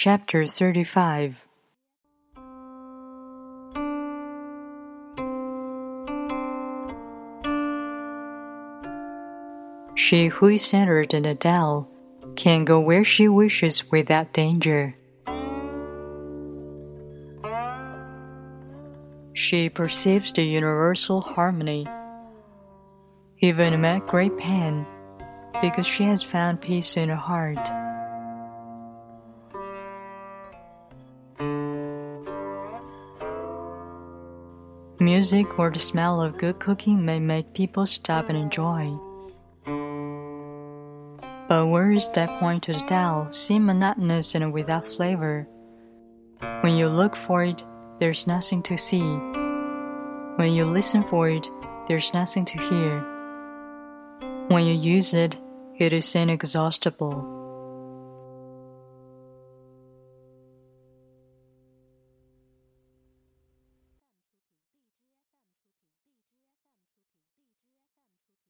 Chapter 35 She who is centered in Tao can go where she wishes without danger. She perceives the universal harmony, even amid great pain, because she has found peace in her heart. Music or the smell of good cooking may make people stop and enjoy. But words that point to the Tao seem monotonous and without flavor. When you look for it, there's nothing to see. When you listen for it, there's nothing to hear. When you use it, it is inexhaustible.